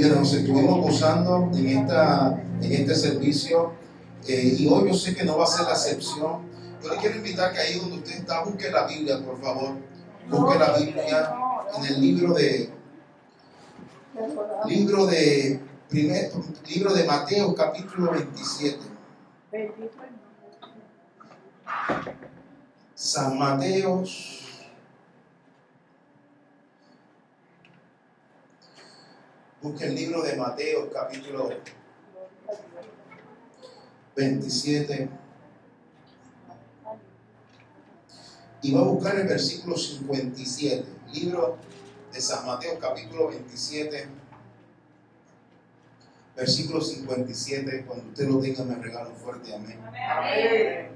Nos estuvimos gozando en, esta, en este servicio eh, y hoy yo sé que no va a ser la excepción. Yo le quiero invitar que ahí donde usted está, busque la Biblia, por favor. Busque la Biblia en el libro de libro de primer, libro de Mateo capítulo 27. San Mateo Busque el libro de Mateo, capítulo 27. Y va a buscar el versículo 57. Libro de San Mateo, capítulo 27. Versículo 57. Cuando usted lo tenga, me regala un fuerte amén. amén.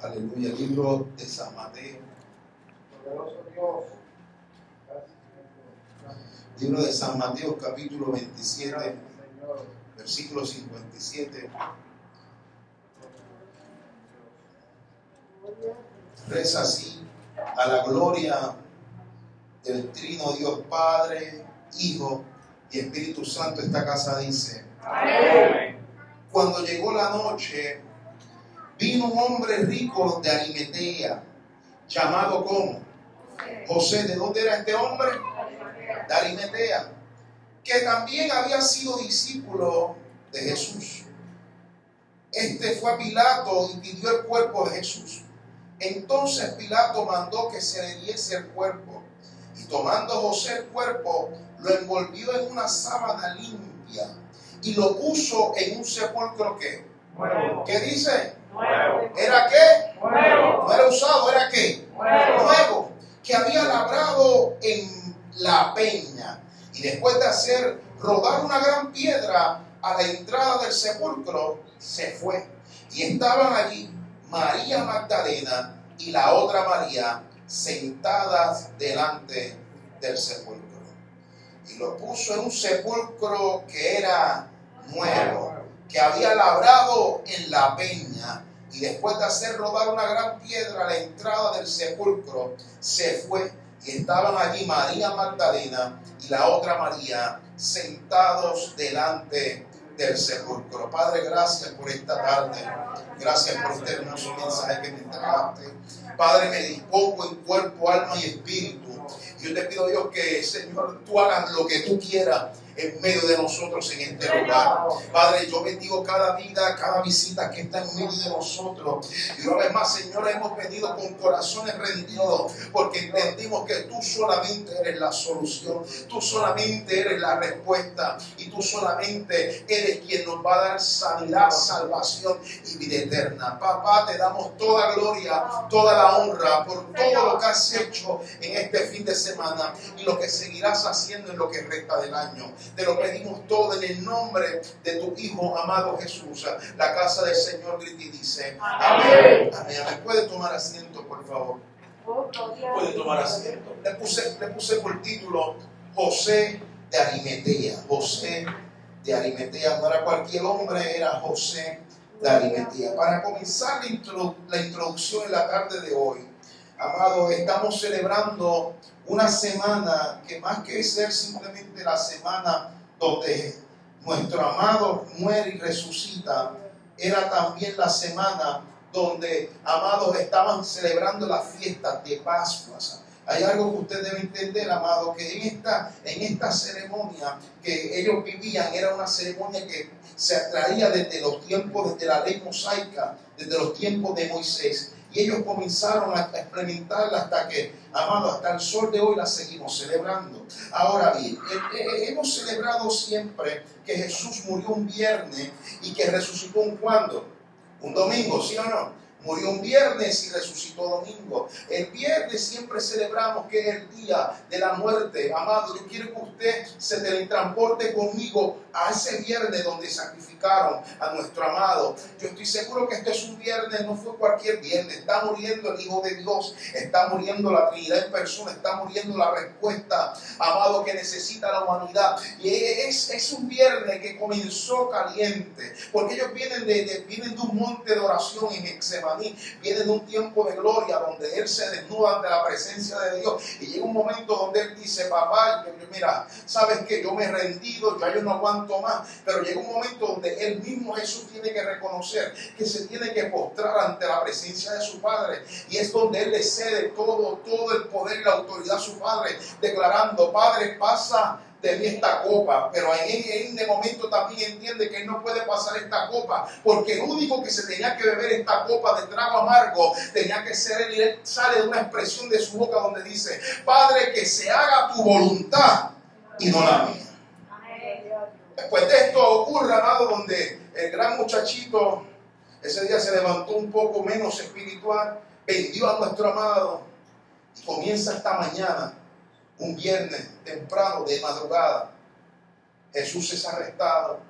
Aleluya. Libro de San Mateo. Poderoso Dios. Libro de San Mateo capítulo 27, versículo 57. Reza así, a la gloria del trino Dios Padre, Hijo y Espíritu Santo, esta casa dice. Cuando llegó la noche, vino un hombre rico de Arimetea, llamado como José. ¿De dónde era este hombre? De Arimetea, que también había sido discípulo de Jesús. Este fue a Pilato y pidió el cuerpo de Jesús. Entonces Pilato mandó que se le diese el cuerpo. Y tomando José el cuerpo, lo envolvió en una sábana limpia y lo puso en un sepulcro que. ¿Qué dice? ¿Era qué? No era usado, ¿era qué? Nuevo. Que había labrado en la peña. Y después de hacer rodar una gran piedra a la entrada del sepulcro, se fue. Y estaban allí María Magdalena y la otra María sentadas delante del sepulcro. Y lo puso en un sepulcro que era nuevo, que había labrado en la peña. Y después de hacer rodar una gran piedra a la entrada del sepulcro, se fue y estaban allí María Magdalena y la otra María sentados delante del sepulcro. Padre, gracias por esta tarde. Gracias por este hermoso mensaje que me entregaste. Padre, me dispongo en cuerpo, alma y espíritu. Yo te pido, Dios, que, Señor, tú hagas lo que tú quieras en medio de nosotros en este lugar. Padre, yo bendigo cada vida, cada visita que está en medio de nosotros. Y una vez más, Señor, hemos venido con corazones rendidos porque entendimos que tú solamente eres la solución, tú solamente eres la respuesta y tú solamente eres quien nos va a dar sanidad, salvación y vida eterna. Papá, te damos toda gloria, toda la honra por todo lo que has hecho en este fin de semana y lo que seguirás haciendo en lo que resta del año. Te lo pedimos todo en el nombre de tu Hijo amado Jesús. La casa del Señor grita y dice, amén. Amén. ¿Puede tomar asiento, por favor? Puede tomar asiento. Le puse, le puse por título José de Arimetea. José de Arimetea. No era cualquier hombre, era José de Arimetea. Para comenzar la introducción en la tarde de hoy, amado, estamos celebrando una semana que más que ser simplemente la semana donde nuestro amado muere y resucita, era también la semana donde, amados, estaban celebrando las fiestas de Pascua. Hay algo que usted debe entender, amado, que en esta, en esta ceremonia que ellos vivían era una ceremonia que se traía desde los tiempos, desde la ley mosaica, desde los tiempos de Moisés. Y ellos comenzaron a experimentarla hasta que, amado, hasta el sol de hoy la seguimos celebrando. Ahora bien, eh, eh, hemos celebrado siempre que Jesús murió un viernes y que resucitó un cuando? Un domingo, ¿sí o no? Murió un viernes y resucitó domingo. El viernes siempre celebramos que es el día de la muerte. Amado, yo quiero que usted se teletransporte conmigo a ese viernes donde sacrificaron a nuestro amado. Yo estoy seguro que este es un viernes, no fue cualquier viernes. Está muriendo el Hijo de Dios, está muriendo la Trinidad en persona, está muriendo la respuesta, amado, que necesita la humanidad. Y es, es un viernes que comenzó caliente, porque ellos vienen de, vienen de un monte de oración en Exema Getsemaní, viene de un tiempo de gloria donde él se desnuda ante la presencia de Dios. Y llega un momento donde él dice, papá, mira, sabes que yo me he rendido, ya yo no aguanto más, pero llega un momento donde él mismo Jesús tiene que reconocer que se tiene que postrar ante la presencia de su Padre. Y es donde él le cede todo, todo el poder y la autoridad a su Padre, declarando, Padre, pasa de mí esta copa, pero en, en de momento también entiende que él no puede pasar esta copa, porque el único que se tenía que beber esta copa de trago amargo tenía que ser él, y él sale de una expresión de su boca donde dice, Padre, que se haga tu voluntad y no la mía. Después de esto ocurre, amado, donde el gran muchachito ese día se levantó un poco menos espiritual, vendió a nuestro amado y comienza esta mañana un viernes temprano de madrugada, Jesús es arrestado,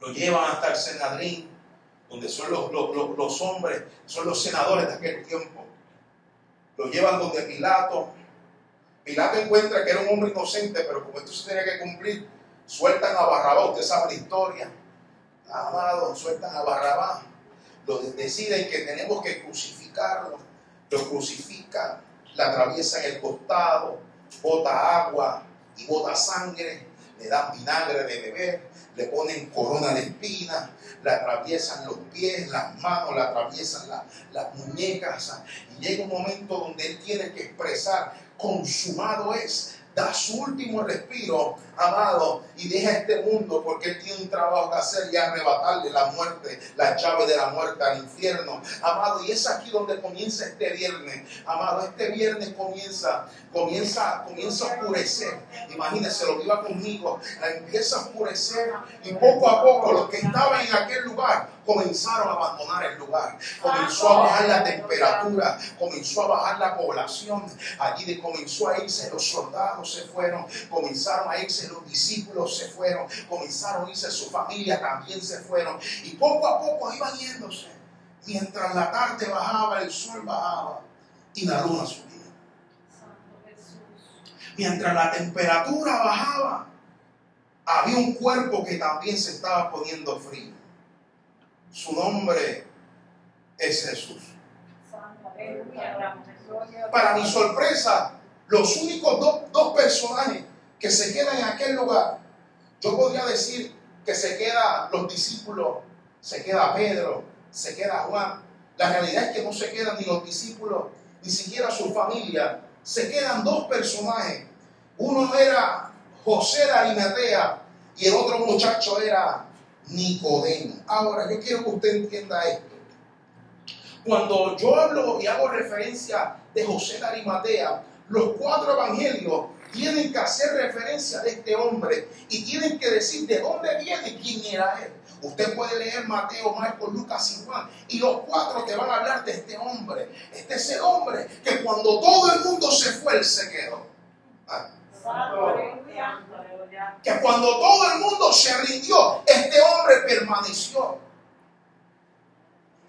lo llevan hasta el Senadrín, donde son los, hombres, son los senadores de aquel tiempo. Lo llevan donde Pilato. Pilato encuentra que era un hombre inocente, pero como esto se tenía que cumplir, sueltan a Barrabás, usted sabe la historia. Amado, sueltan a Barrabás. Lo deciden que tenemos que crucificarlo. Lo crucifican la atraviesa en el costado, bota agua y bota sangre, le dan vinagre de beber, le ponen corona de espinas, le atraviesan los pies, las manos, le atraviesan las muñecas. Y llega un momento donde él tiene que expresar, consumado es, da su último respiro, amado, y deja este mundo porque Él tiene un trabajo que hacer y arrebatarle la muerte, la llave de la muerte al infierno, amado. Y es aquí donde comienza este viernes, amado. Este viernes comienza, comienza, comienza a oscurecer. Imagínense, lo que iba conmigo, empieza a oscurecer y poco a poco los que estaban en aquel lugar comenzaron a abandonar el lugar. Comenzó a bajar la temperatura, comenzó a bajar la población. Allí comenzó a irse los soldados, se fueron, comenzaron a irse los discípulos, se fueron, comenzaron a irse su familia, también se fueron. Y poco a poco iban yéndose. Mientras la tarde bajaba, el sol bajaba y la luna subía. Mientras la temperatura bajaba, había un cuerpo que también se estaba poniendo frío. Su nombre es Jesús. Para mi sorpresa, los únicos dos, personajes que se quedan en aquel lugar, yo podría decir que se quedan los discípulos, se queda Pedro, se queda Juan. La realidad es que no se quedan ni los discípulos, ni siquiera su familia. Se quedan dos personajes. Uno era José de Arimatea y el otro muchacho era Nicodemo. Ahora, yo quiero que usted entienda esto. Cuando yo hablo y hago referencia de José de Arimatea, los cuatro evangelios tienen que hacer referencia de este hombre y tienen que decir de dónde viene y quién era él. Usted puede leer Mateo, Marcos, Lucas y Juan y los cuatro te van a hablar de este hombre. Este es el hombre que cuando todo el mundo se fue, él se quedó. Ah que cuando todo el mundo se rindió, este hombre permaneció.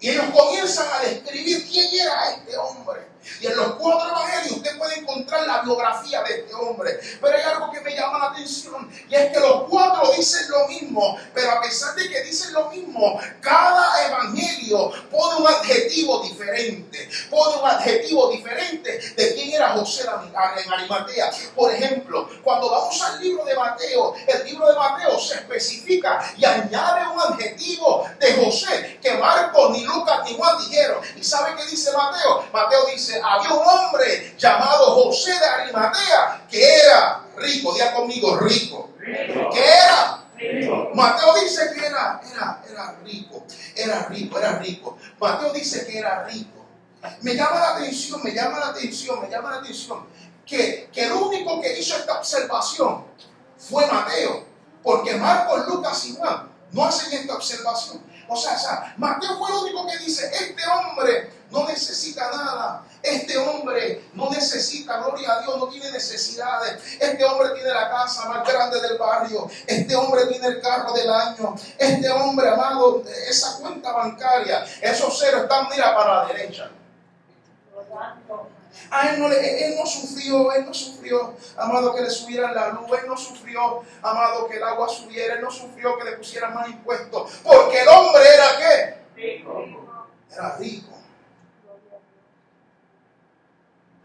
Y ellos comienzan a describir quién era este hombre. Y en los cuatro evangelios usted puede encontrar la biografía de este hombre. Pero hay algo que me llama la atención y es que los cuatro dicen lo mismo, pero a pesar de que dicen lo mismo, cada evangelio pone un adjetivo diferente. Pone un adjetivo diferente de quién era José en Arimatea. Por ejemplo, cuando vamos al libro de Mateo, el libro de Mateo se especifica y añade un adjetivo de José que Marcos, ni Lucas, ni Juan dijeron. ¿Y sabe qué dice Mateo? Mateo dice, había un hombre llamado José de Arimatea que era rico, día conmigo, rico. que era? Mateo dice que era, era, era rico, era rico, era rico. Mateo dice que era rico. Me llama la atención, me llama la atención, me llama la atención que, que el único que hizo esta observación fue Mateo, porque Marcos, Lucas y Juan no hacen esta observación. O sea, Mateo fue el único que dice, este hombre no necesita nada. Este hombre no necesita, gloria a Dios, no tiene necesidades. Este hombre tiene la casa más grande del barrio. Este hombre tiene el carro del año. Este hombre, amado, esa cuenta bancaria, esos ceros están, mira, para la derecha. A él no, él no sufrió, él no sufrió, amado, que le subieran la luz, él no sufrió, amado, que el agua subiera, él no sufrió que le pusieran más impuestos, porque el hombre era qué? era rico.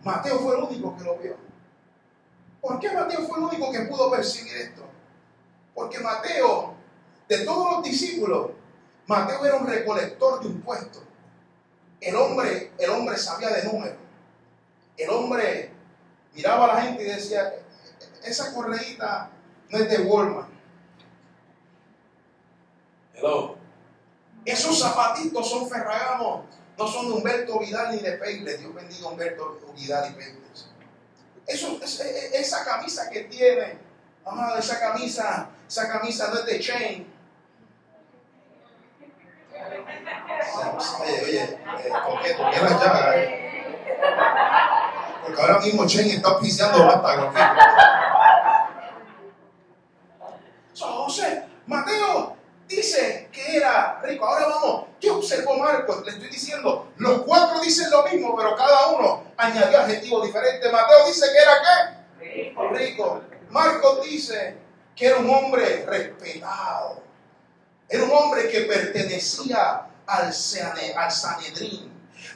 Mateo fue el único que lo vio. ¿Por qué Mateo fue el único que pudo percibir esto? Porque Mateo, de todos los discípulos, Mateo era un recolector de impuestos. El hombre, el hombre sabía de números. El hombre miraba a la gente y decía, esa correíta no es de Walmart. Hello. Esos zapatitos son Ferragamo, no son de Humberto Vidal ni de Peiles. Dios bendiga a Humberto Vidal y Peiles. Eso, esa camisa que tiene, amado, esa camisa, esa camisa no es de Chain. Oye, oye, eh, ¿por qué? ¿Por qué la llaga? Porque ahora mismo Chain está auspiciando basta, José, Mateo, dice que era rico. Ahora vamos, ¿qué observó Marcos? Le estoy diciendo, los cuatro dicen lo mismo, pero cada uno añadió adjetivos diferentes. Mateo dice que era qué? Rico. rico. Marcos dice que era un hombre respetado. Era un hombre que pertenecía al, al Sanedrín.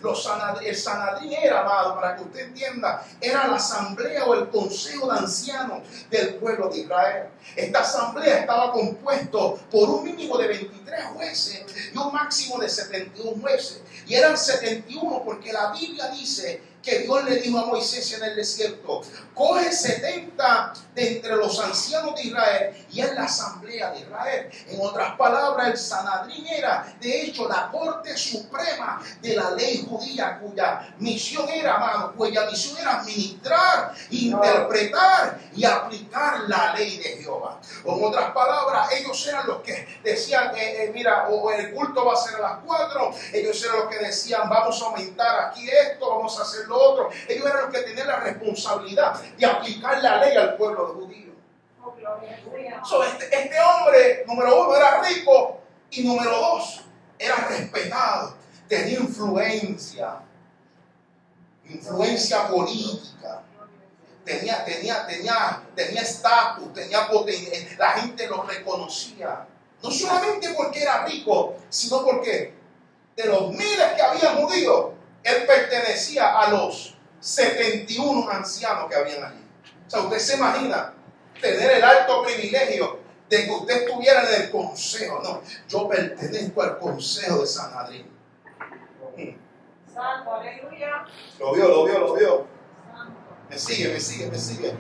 Los el Sanadrín era, amado, para que usted entienda, era la asamblea o el consejo de ancianos del pueblo de Israel. Esta asamblea estaba compuesto por un mínimo de 23 jueces y un máximo de 71 jueces. Y eran 71 porque la Biblia dice que Dios le dijo a Moisés en el desierto, coge 70 de entre los ancianos de Israel y es la asamblea de Israel. En otras palabras, el Sanadrín era, de hecho, la corte suprema de la ley judía, cuya misión era, amado, cuya misión era administrar, interpretar y aplicar la ley de Jehová. En otras palabras, ellos eran los que decían, eh, eh, mira, o el culto va a ser a las cuatro, ellos eran los que decían, vamos a aumentar aquí esto, vamos a hacerlo otro. Ellos eran los que tenían la responsabilidad de aplicar la ley al pueblo judío. Este, este, hombre, número uno, era rico y número dos, era respetado, tenía influencia, influencia política. Tenía, tenía, tenía, tenía estatus, tenía potencia, la gente lo reconocía. No solamente porque era rico, sino porque de los miles que había judíos, él pertenecía a los 71 ancianos que habían allí. O sea, usted se imagina tener el alto privilegio de que usted estuviera en el consejo. No, yo pertenezco al consejo de San Adrián. Santo, aleluya. Lo vio, lo vio, lo vio. Me sigue, me sigue, me sigue.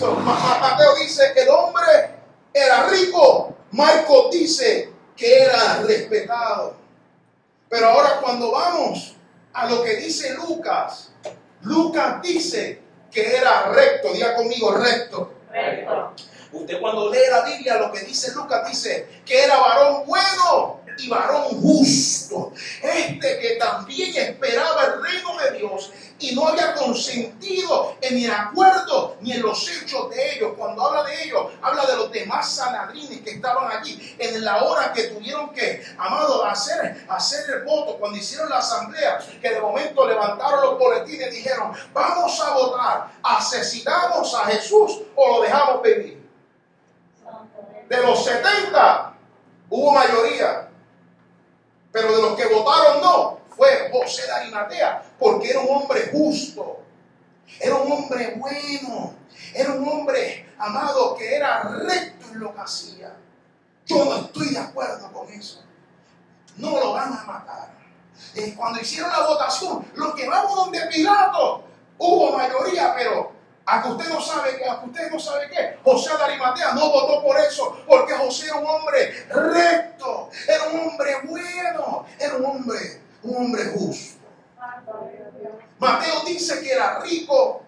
Mateo dice que el hombre era rico. Marcos dice que era respetado. Pero ahora cuando vamos a lo que dice Lucas. Lucas dice que era recto, diga conmigo recto. Recto. Usted cuando lee la Biblia, lo que dice Lucas dice que era varón bueno y varón justo. Este que también esperaba el reino de Dios y no había consentido en el acuerdo ni en los hechos de ellos. Cuando habla de ellos, habla de los demás sanadrines que estaban allí en la hora que tuvieron que, amado, hacer, hacer el voto. Cuando hicieron la asamblea, que de momento levantaron los boletines y dijeron, vamos a votar, asesinamos a Jesús o lo dejamos vivir. De los 70 hubo mayoría, pero de los que votaron no fue José de Arimatea, porque era un hombre justo, era un hombre bueno, era un hombre amado que era recto en lo que hacía. Yo no estoy de acuerdo con eso. No lo van a matar. Eh, cuando hicieron la votación, lo llevamos donde Pilato. Hubo mayoría, pero a que usted no sabe que, a que usted no sabe qué. José de Arimatea no votó por eso, porque José era un hombre recto, era un hombre bueno, era un hombre un hombre justo. Mateo dice que era rico.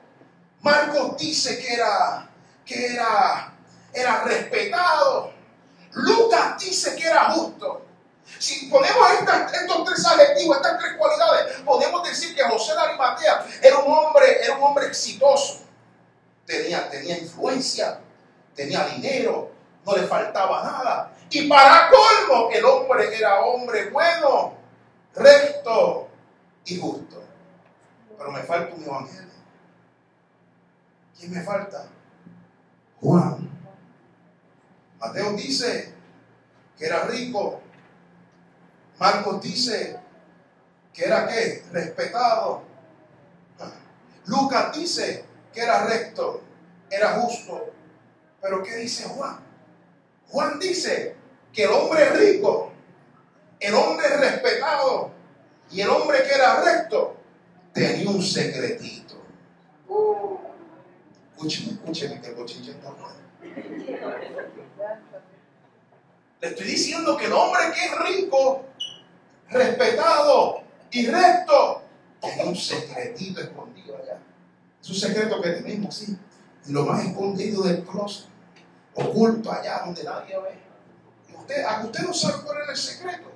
Marcos dice que era, que era, era respetado. Lucas dice que era justo. Si ponemos estos tres adjetivos, estas tres cualidades, podemos decir que José de Arimatea era un hombre, era un hombre exitoso. Tenía, tenía influencia, tenía dinero, no le faltaba nada. Y para colmo, el hombre era hombre bueno recto y justo. Pero me falta un evangelio. ¿Quién me falta? Juan. Mateo dice que era rico. Marcos dice que era qué? Respetado. Lucas dice que era recto, era justo. Pero ¿qué dice Juan? Juan dice que el hombre rico, el hombre respetado y el hombre que era recto tenía un secretito. Escúcheme, escúcheme que el bochinche está mal. Le estoy diciendo que el hombre que es rico, respetado y recto, tiene un secretito escondido allá. Es un secreto que tenemos, sí. lo más escondido del closet, oculto allá donde nadie ve. Usted, usted no sabe cuál era el secreto.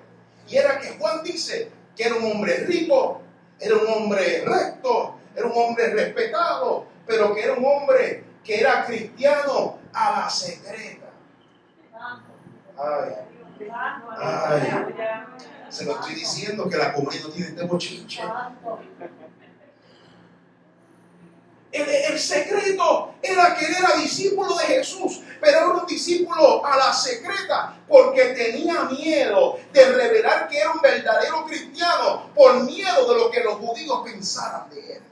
Y era que Juan dice que era un hombre rico, era un hombre recto, era un hombre respetado, pero que era un hombre que era cristiano a la secreta. Se lo estoy diciendo que la comunidad no tiene este bochinche. El, secreto era que él era discípulo de Jesús, pero era un discípulo a la secreta porque tenía miedo de revelar que era un verdadero cristiano por miedo de lo que los judíos pensaran de él.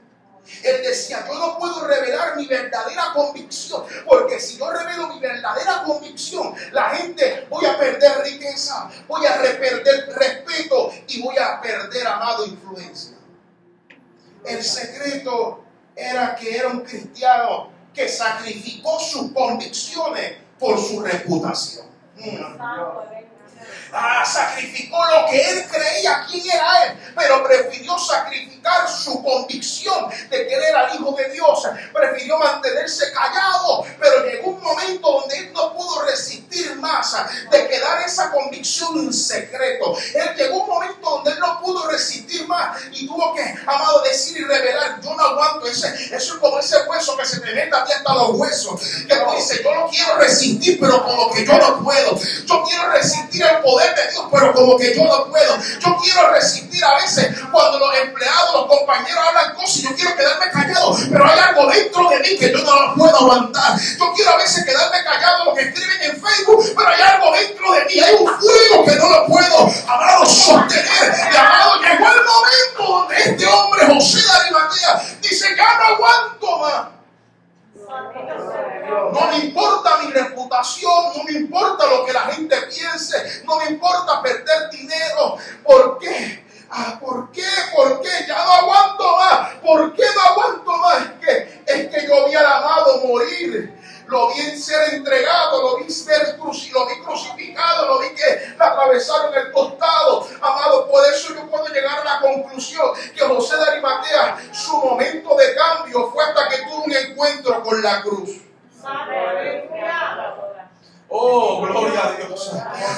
Él decía, yo no puedo revelar mi verdadera convicción, porque si yo revelo mi verdadera convicción, la gente voy a perder riqueza, voy a perder respeto y voy a perder, amado, influencia. El secreto era que era un cristiano que sacrificó sus convicciones por su reputación. Ah, sacrificó lo que él creía quién era él, pero prefirió sacrificar su convicción de que él era el hijo de Dios. Prefirió mantenerse callado, pero llegó un momento donde él no pudo resistir más de quedar esa convicción en secreto. Él llegó un momento donde él no pudo resistir más y tuvo que, amado, decir y revelar, yo no aguanto ese, eso es como ese hueso que se te mete a ti hasta los huesos, que tú dices, yo no quiero resistir, pero como que yo no puedo. Yo quiero resistir el poder de Dios, pero como que yo no puedo. Yo quiero resistir a veces cuando los empleados, los compañeros hablan cosas y yo quiero quedarme callado, pero hay algo dentro de mí que yo no lo puedo aguantar. Yo quiero a veces quedarme callado lo que escriben en Facebook, pero hay algo dentro de mí, hay un fuego que no lo puedo, amado, sostener. Y amado, llegó el momento donde este hombre, José de Arimatea, dice, ya no aguanto más. No me importa mi reputación, no me importa lo que la gente piense, no me importa perder dinero. ¿Por qué? Ah, ¿Por qué? ¿Por qué? Ya no aguanto más. ¿Por qué no aguanto más? Es que, es que yo vi al amado morir lo vi ser entregado, lo vi ser lo vi crucificado, lo vi que le atravesaron el costado. Amado, por eso yo puedo llegar a la conclusión que José de Arimatea, su momento de cambio fue hasta que tuvo un encuentro con la cruz. Oh, gloria a Dios.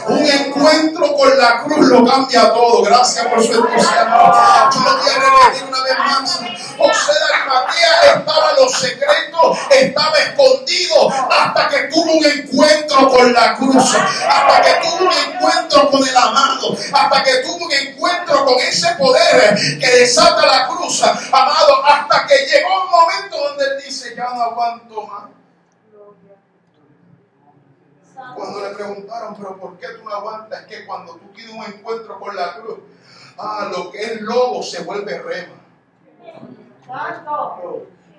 Un encuentro con la cruz lo cambia todo. Gracias por su entusiasmo. Yo lo voy a repetir una vez más. José de Arimatea estaba en los secretos, estaba escondido hasta que tuvo un encuentro con la cruz, hasta que tuvo un encuentro con el amado, hasta que tuvo un encuentro con ese poder que desata la cruz, amado, hasta que llegó un momento donde él dice, ya no aguanto más. Cuando le preguntaron, pero ¿por qué tú no aguantas? Es que cuando tú tienes un encuentro con la cruz, ah, lo que es lobo se vuelve rema.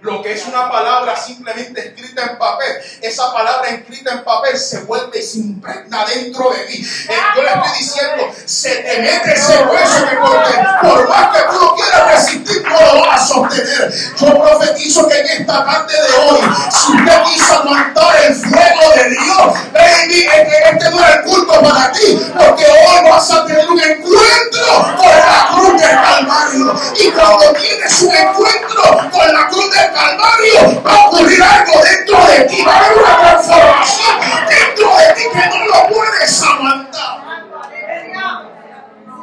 Lo que es una palabra simplemente escrita en papel, esa palabra escrita en papel se vuelve y se impregna dentro de ti. Eh, yo le estoy diciendo, se te mete ese hueso que porque por más que tú lo quieras resistir, no lo vas a sostener. Yo profetizo que en esta tarde de hoy, si usted quiso aguantar el fuego de Dios, baby, este no es el culto para ti, porque hoy vas a tener un encuentro con la cruz del Calvario. Y cuando tienes un encuentro con la cruz del Calvario, va a ocurrir algo dentro de ti, va a haber una transformación dentro de ti que no lo puedes aguantar.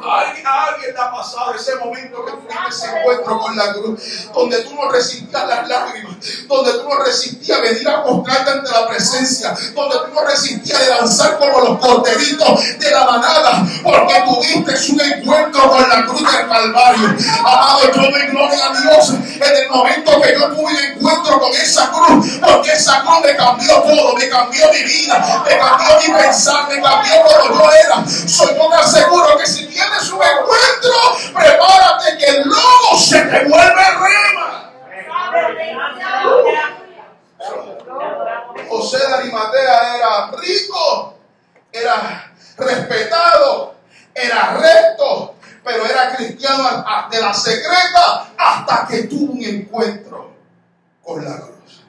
Alguien, ha pasado ese momento que tuviste ese encuentro con la cruz, donde tú no resistías las lágrimas, donde tú no resistías venir a mostrarte ante la presencia, donde tú no resistías de lanzar como los corderitos de la manada, porque tuviste un encuentro con la cruz del Calvario. Amado, yo doy gloria a Dios en el momento que yo tuve un encuentro con esa cruz, porque esa cruz me cambió todo, me cambió mi vida, me cambió mi pensar, me cambió como yo era. Soy yo te aseguro que si tienes un encuentro, prepárate devuelve rema. José de Arimatea era rico, era respetado, era recto, pero era cristiano de la secreta hasta que tuvo un encuentro con la cruz.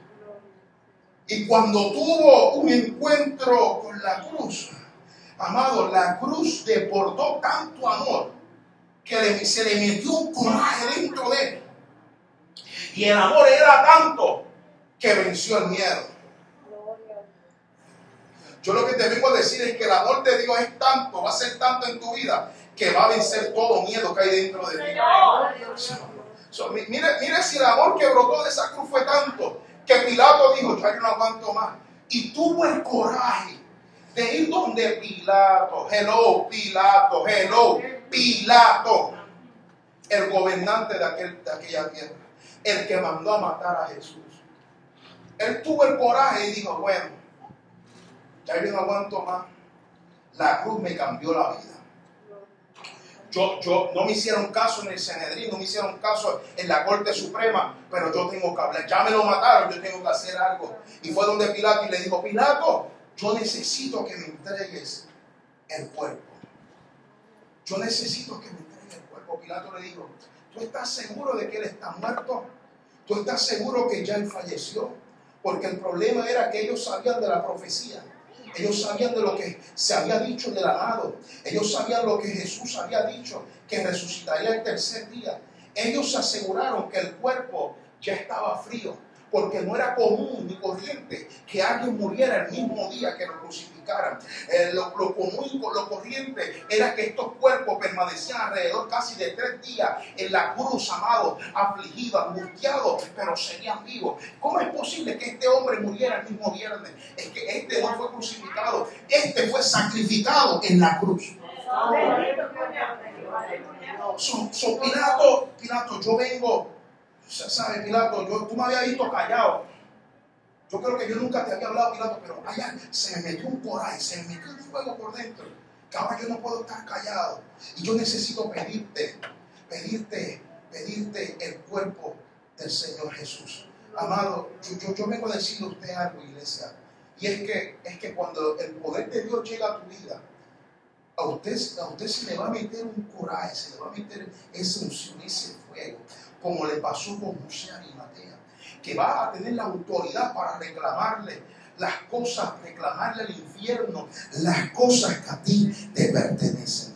Y cuando tuvo un encuentro con la cruz, amado, la cruz deportó tanto amor que se le metió un coraje dentro de él. Y el amor era tanto que venció el miedo. Yo lo que te vengo a decir es que el amor de Dios es tanto, va a ser tanto en tu vida, que va a vencer todo miedo que hay dentro de ti. mire, mire si el amor que brotó de esa cruz fue tanto, que Pilato dijo, ya no aguanto más. Y tuvo el coraje de ir donde Pilato, hello, Pilato, hello, Pilato, el gobernante de, aquel, de aquella tierra, el que mandó a matar a Jesús. Él tuvo el coraje y dijo, bueno, ya yo no aguanto más. La cruz me cambió la vida. Yo, yo, no me hicieron caso en el Senedrín, no me hicieron caso en la Corte Suprema, pero yo tengo que hablar. Ya me lo mataron, yo tengo que hacer algo. Y fue donde Pilato y le dijo, Pilato, yo necesito que me entregues el cuerpo. Yo necesito que me entregues el cuerpo. Pilato le dijo, ¿tú estás seguro de que él está muerto? ¿Tú estás seguro que ya él falleció? Porque el problema era que ellos sabían de la profecía. Ellos sabían de lo que se había dicho del amado. Ellos sabían lo que Jesús había dicho, que resucitaría el tercer día. Ellos aseguraron que el cuerpo ya estaba frío porque no era común ni corriente que alguien muriera el mismo día que lo crucificaran. Eh, lo, común lo corriente era que estos cuerpos permanecían alrededor casi de tres días en la cruz, amado, afligido, angustiado, pero serían vivos. ¿Cómo es posible que este hombre muriera el mismo viernes? Es que este no fue crucificado, este fue sacrificado en la cruz. So, Pilato, Pilato, yo vengo ¿Sabe, Pilato? Yo, tú me habías visto callado. Yo creo que yo nunca te había hablado, Pilato, pero allá se me metió un coraje, se me metió un fuego por dentro. Que ahora yo no puedo estar callado. Y yo necesito pedirte, pedirte, pedirte el cuerpo del Señor Jesús. Amado, yo, yo, vengo a decirle a usted algo, iglesia. Y es que, es que cuando el poder de Dios llega a tu vida, a usted, a usted se le va a meter un coraje, se le va a meter esa unción, ese fuego como le pasó con José Arimatea, que va a tener la autoridad para reclamarle las cosas, reclamarle al infierno las cosas que a ti te pertenecen.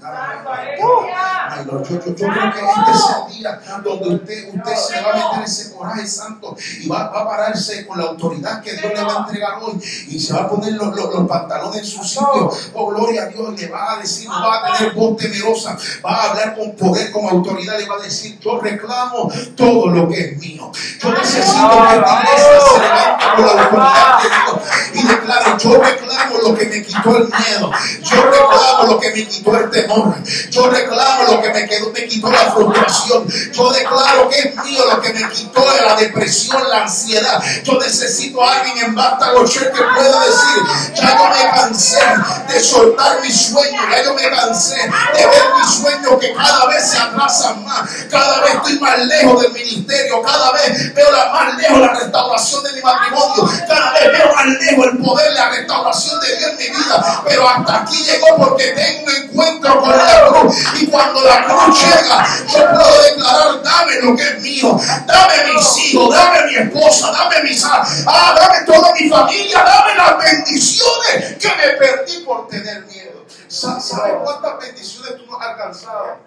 yo, yo, creo que este es el día donde usted, usted se va a meter ese coraje santo y va, va, a pararse con la autoridad que Dios le va a entregar hoy y se va a poner los, los, pantalones en su sitio. Oh, gloria a Dios, le va a decir, va a tener voz temerosa, va a hablar con poder, con autoridad, le va a decir, yo reclamo todo lo que es mío. Yo necesito que esta iglesia se levante con la autoridad de Dios y declaro, yo reclamo lo que me quitó el miedo, yo reclamo lo que me quitó el temor, yo reclamo lo que me, quedó, me quitó la frustración, yo declaro que es mío lo que me quitó la depresión, la ansiedad. Yo necesito a alguien en Vástago que pueda decir, ya yo me cansé de soltar mi sueño, ya yo me cansé de ver mi sueño que cada vez se atrasan más, cada vez estoy más lejos del ministerio, cada vez veo la, más lejos la restauración de mi matrimonio, cada vez veo más el poder, la restauración de Dios en mi vida. Pero hasta aquí llegó porque tengo un encuentro con la cruz. Y cuando la cruz llega, yo puedo declarar, dame lo que es mío. Dame mis hijos, dame mi esposa, dame mis ah, dame toda mi familia, dame las bendiciones que me perdí por tener miedo. ¿Sabes cuántas bendiciones tú no has alcanzado?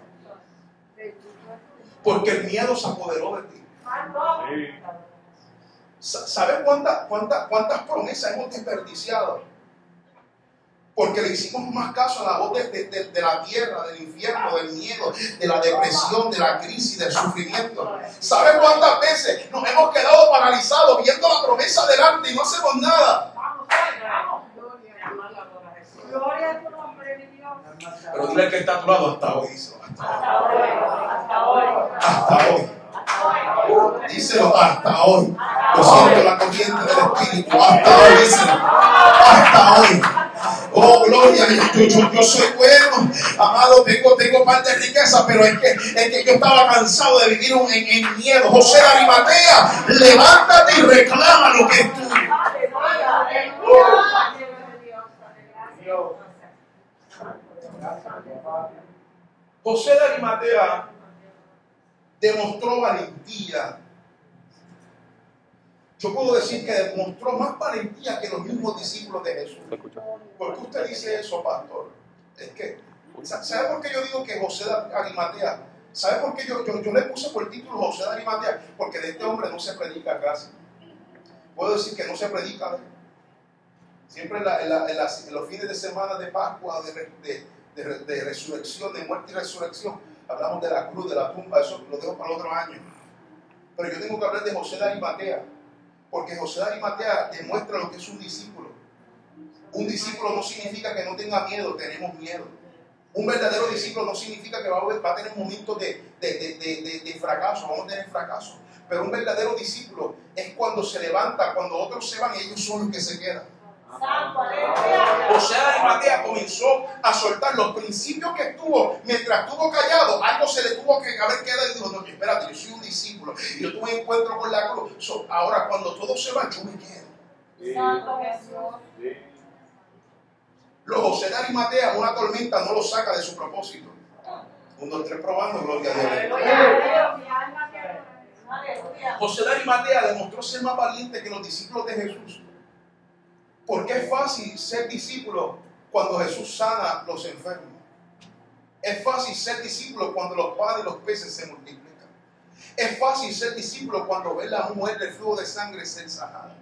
Porque el miedo se apoderó de ti. ¿Sabe cuántas, cuántas, cuántas promesas hemos desperdiciado? Porque le hicimos más caso a la voz de, la tierra, del infierno, del miedo, de la depresión, de la crisis, del sufrimiento. ¿Sabe cuántas veces nos hemos quedado paralizados viendo la promesa delante y no hacemos nada? Pero dile que está a tu lado hasta hoy. Hasta hoy. Hasta hoy. Hasta hoy. Díselo hasta hoy. Lo siento la corriente del Espíritu. Hasta hoy. Hasta hoy. Oh, gloria, yo, yo, yo soy bueno, amado, tengo, tengo parte de riqueza, pero es que, es que yo estaba cansado de vivir en, en miedo. José Arimatea, levántate y reclama lo que es tuyo. José de Arimatea demostró valentía. Yo puedo decir que demostró más valentía que los mismos discípulos de Jesús. ¿Por qué usted dice eso, pastor? Es que, ¿sabe por qué yo digo que José de Arimatea? ¿Sabe por qué yo, yo, le puse por el título José de Arimatea? Porque de este hombre no se predica casi. Puedo decir que no se predica de Siempre en, los fines de semana de Pascua, de, de, resurrección, de muerte y resurrección, hablamos de la cruz, de la tumba, eso lo dejo para el otro año. Pero yo tengo que hablar de José de Arimatea, porque José de Arimatea demuestra lo que es un discípulo. Un discípulo no significa que no tenga miedo, tenemos miedo. Un verdadero discípulo no significa que va a, tener momentos de, de, fracaso, vamos a tener fracaso. Pero un verdadero discípulo es cuando se levanta, cuando otros se van ellos son los que se quedan. José de Arimatea comenzó a soltar los principios que estuvo mientras estuvo callado. Algo se le tuvo que haber quedado y dijo: No, espérate, yo soy un discípulo. Y yo tuve encuentro con la cruz. ahora, cuando todo se va, yo me quedo. Los José de Arimatea, una tormenta no lo saca de su propósito. Un, dos, tres, probando, gloria a Dios. José de Arimatea demostró ser más valiente que los discípulos de Jesús. Porque es fácil ser discípulo cuando Jesús sana los enfermos. Es fácil ser discípulo cuando los panes y los peces se multiplican. Es fácil ser discípulo cuando ve la mujer del flujo de sangre ser sanada.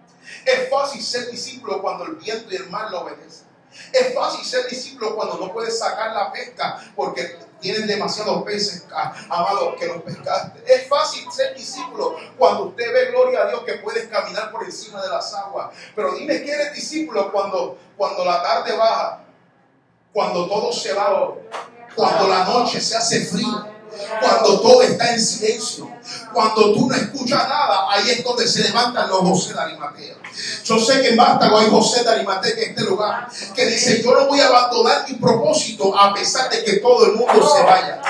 Es fácil ser discípulo cuando el viento y el mar lo obedecen. Es fácil ser discípulo cuando no puedes sacar la pesca porque tienen demasiados peces, amados, que los pescaste. Es fácil ser discípulo cuando usted ve, gloria a Dios, que puedes caminar por encima de las aguas. Pero dime que eres discípulo cuando, cuando la tarde baja, cuando todo se va, cuando la noche se hace fría cuando todo está en silencio, cuando tú no escuchas nada, ahí es donde se levantan los José de Arimatea. Yo sé que en Vástago hay José de Arimatea en este lugar que dice: Yo no voy a abandonar mi propósito a pesar de que todo el mundo se vaya.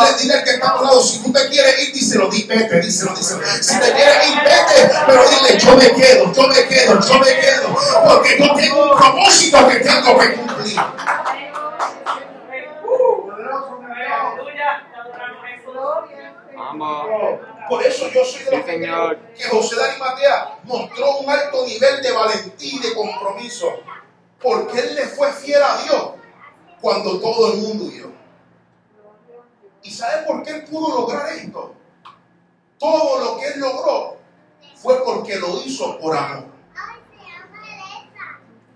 dile, dile al que está a lado: Si tú te quieres ir, díselo, di, vete, díselo, díselo. Si te quieres ir, vete, pero dile: Yo me quedo, yo me quedo, yo me quedo, porque yo tengo un propósito que tengo que cumplir. Por eso yo soy de los que, José de Arimatea mostró un alto nivel de valentía y de compromiso. Porque él le fue fiel a Dios cuando todo el mundo huyó. ¿Y sabe por qué él pudo lograr esto? Todo lo que él logró fue porque lo hizo por amor.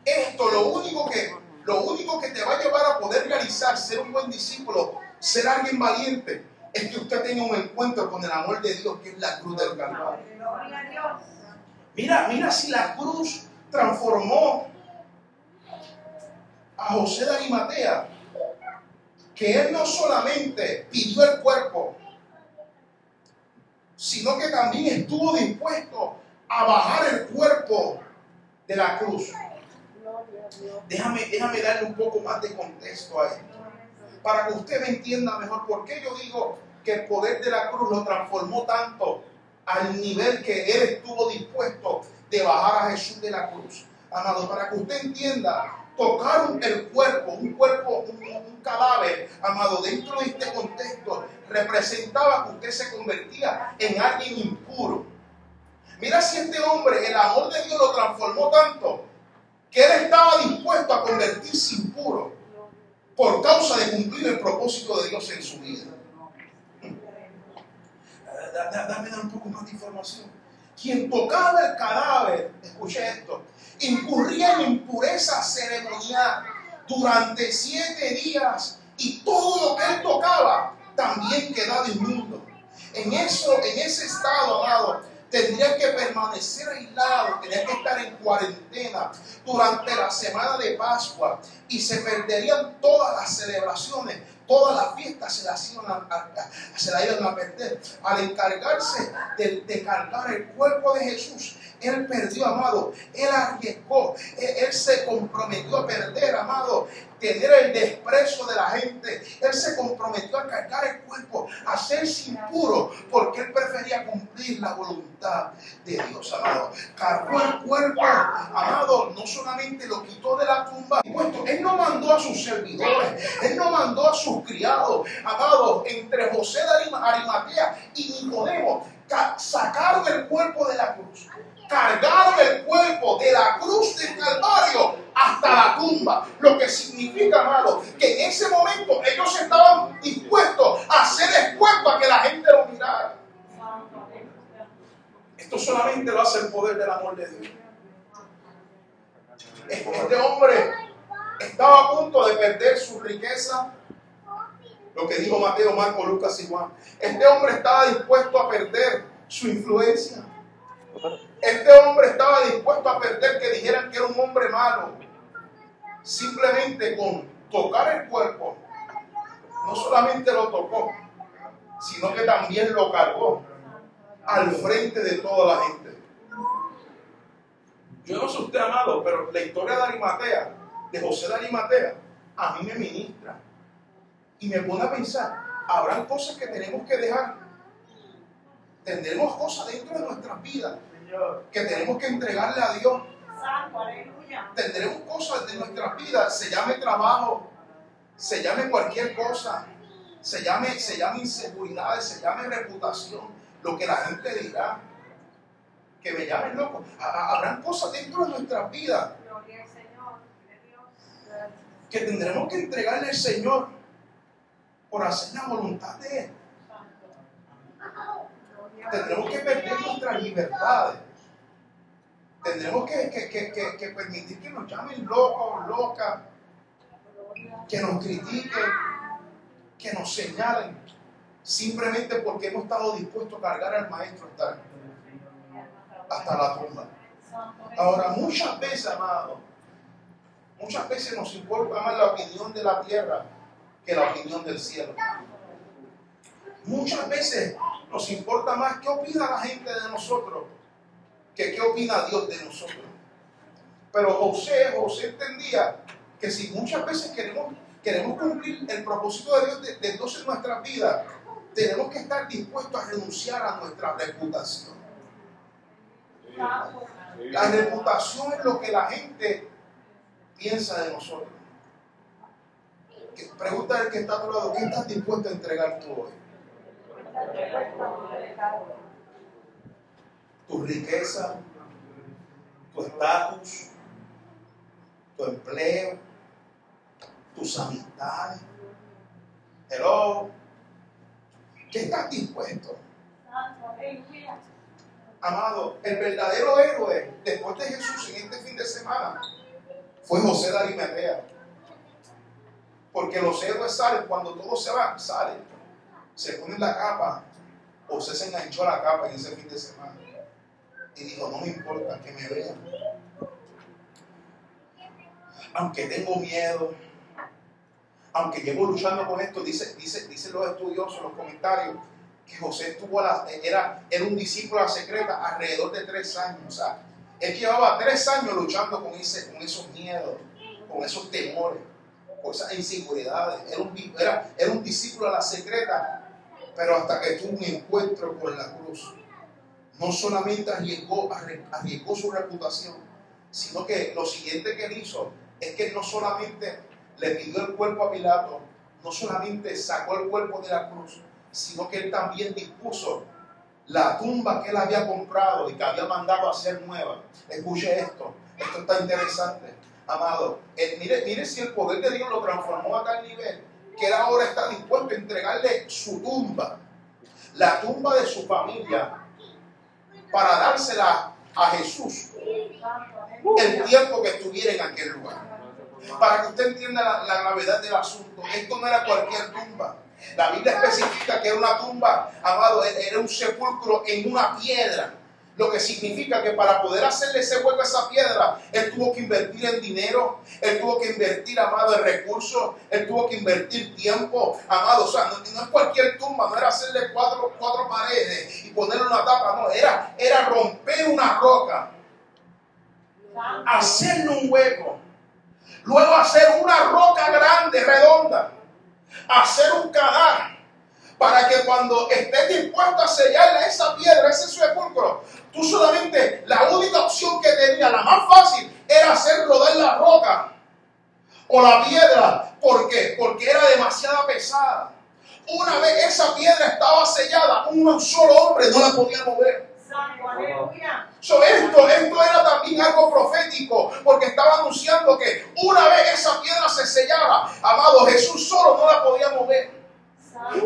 Esto lo único que lo único que te va a llevar a poder realizar ser un buen discípulo, ser alguien valiente, es que usted tenga un encuentro con el amor de Dios, que es la cruz del Calvario. Mira, mira si la cruz transformó a José de Arimatea, que él no solamente pidió el cuerpo, sino que también estuvo dispuesto a bajar el cuerpo de la cruz. Déjame, déjame darle un poco más de contexto a esto para que usted me entienda mejor por qué yo digo que el poder de la cruz lo transformó tanto al nivel que él estuvo dispuesto de bajar a Jesús de la cruz. Amado, para que usted entienda, tocar el cuerpo, un cuerpo, un, cadáver, amado, dentro de este contexto, representaba que usted se convertía en alguien impuro. Mira si este hombre, el amor de Dios lo transformó tanto, que él estaba dispuesto a convertirse impuro por causa de cumplir el propósito de Dios en su vida. Dame un poco más de información. Quien tocaba el cadáver, escuche esto, incurría en impureza ceremonial durante siete días y todo lo que él tocaba también quedaba inmundo. En eso, en ese estado, permanecer aislado, tendría que estar en cuarentena durante la semana de Pascua y se perderían todas las celebraciones toda la fiesta se la, iban a, perder. Al encargarse de, de cargar el cuerpo de Jesús, él perdió, amado. Él arriesgó. Él, se comprometió a perder, amado. Tener el desprecio de la gente. Él se comprometió a cargar el cuerpo, a ser impuro, porque él prefería cumplir la voluntad de Dios, amado. Cargó el cuerpo, amado. No solamente lo quitó de la tumba. Él no mandó a sus servidores. Él no mandó a sus criados, amado. Entre José de Arimatea y Nicodemo sacaron el cuerpo de la cruz cargaron el cuerpo de la cruz del Calvario hasta la tumba. Lo que significa, amado, que en ese momento ellos estaban dispuestos a hacer esfuerzo a que la gente lo mirara. Esto solamente lo hace el poder del amor de Dios. Este hombre estaba a punto de perder su riqueza. Lo que dijo Mateo, Marco, Lucas y Juan. Este hombre estaba dispuesto a perder su influencia. Este hombre estaba dispuesto a perder que dijeran que era un hombre malo. Simplemente con tocar el cuerpo, no solamente lo tocó, sino que también lo cargó al frente de toda la gente. Yo no sé usted, amado, pero la historia de Arimatea, de José de Arimatea, a mí me ministra. Y me pone a pensar, habrán cosas que tenemos que dejar. Tendremos cosas dentro de nuestras vidas que tenemos que entregarle a Dios. Tendremos cosas de nuestra vida, se llame trabajo, se llame cualquier cosa, se llame, se llame inseguridades, se llame reputación, lo que la gente dirá, que me llamen loco. Habrán cosas dentro de nuestra vida que tendremos que entregarle al Señor por hacer la voluntad de Él. Tendremos que perder nuestras libertades. Tendremos que, permitir que nos llamen locos, locas, que nos critiquen, que nos señalen, simplemente porque hemos estado dispuestos a cargar al maestro hasta, hasta la tumba. Ahora, muchas veces, amado, muchas veces nos importa más la opinión de la tierra que la opinión del cielo. Muchas veces nos importa más qué opina la gente de nosotros que qué opina Dios de nosotros. Pero José, José entendía que si muchas veces queremos, queremos cumplir el propósito de Dios, de, Dios en nuestra vida, tenemos que estar dispuestos a renunciar a nuestra reputación. La reputación es lo que la gente piensa de nosotros. Pregunta al que está a tu lado, ¿qué estás dispuesto a entregar tú hoy? Tu riqueza, tu estatus, tu empleo, tus amistades. Hello. ¿Qué estás dispuesto? Amado, el verdadero héroe después de Jesús en este fin de semana fue José de Arimatea. Porque los héroes salen cuando todos se van, salen se pone la capa, o se enganchó a la capa en ese fin de semana. Y dijo, no me importa que me vean. Aunque tengo miedo, aunque llevo luchando con esto, dice, dice, dicen los estudiosos los comentarios, que José estuvo la, era, era un discípulo a la secreta alrededor de tres años. O sea, él llevaba tres años luchando con, ese, con esos miedos, con esos temores, con esas inseguridades. Era era, era un discípulo a la secreta pero hasta que tuvo un encuentro con la cruz, no solamente arriesgó, su reputación, sino que lo siguiente que él hizo es que no solamente le pidió el cuerpo a Pilato, no solamente sacó el cuerpo de la cruz, sino que él también dispuso la tumba que él había comprado y que había mandado a hacer nueva. Escuche esto, esto está interesante, amado. mire, mire si el poder de Dios lo transformó a tal nivel que ahora está dispuesto a entregarle su tumba, la tumba de su familia, para dársela a Jesús el tiempo que estuviera en aquel lugar. Para que usted entienda la, gravedad del asunto, esto no era cualquier tumba. La Biblia especifica que era una tumba, amado, era un sepulcro en una piedra. Lo que significa que para poder hacerle ese hueco a esa piedra, él tuvo que invertir en dinero, él tuvo que invertir, amado, en recursos, él tuvo que invertir tiempo, amado. O sea, no, es cualquier tumba, no era hacerle cuatro, cuatro paredes y ponerle una tapa, no, era, era romper una roca, hacerle un hueco, luego hacer una roca grande, redonda, hacer un canal para que cuando estés dispuesto a sellarle esa piedra, ese sepulcro, tú solamente, la única opción que tenía, la más fácil, era hacer rodar la roca o la piedra. ¿Por qué? Porque era demasiado pesada. Una vez esa piedra estaba sellada, un solo hombre no la podía mover. So, esto, esto era también algo profético, porque estaba anunciando que una vez esa piedra se sellara, amado, Jesús solo no la podía mover.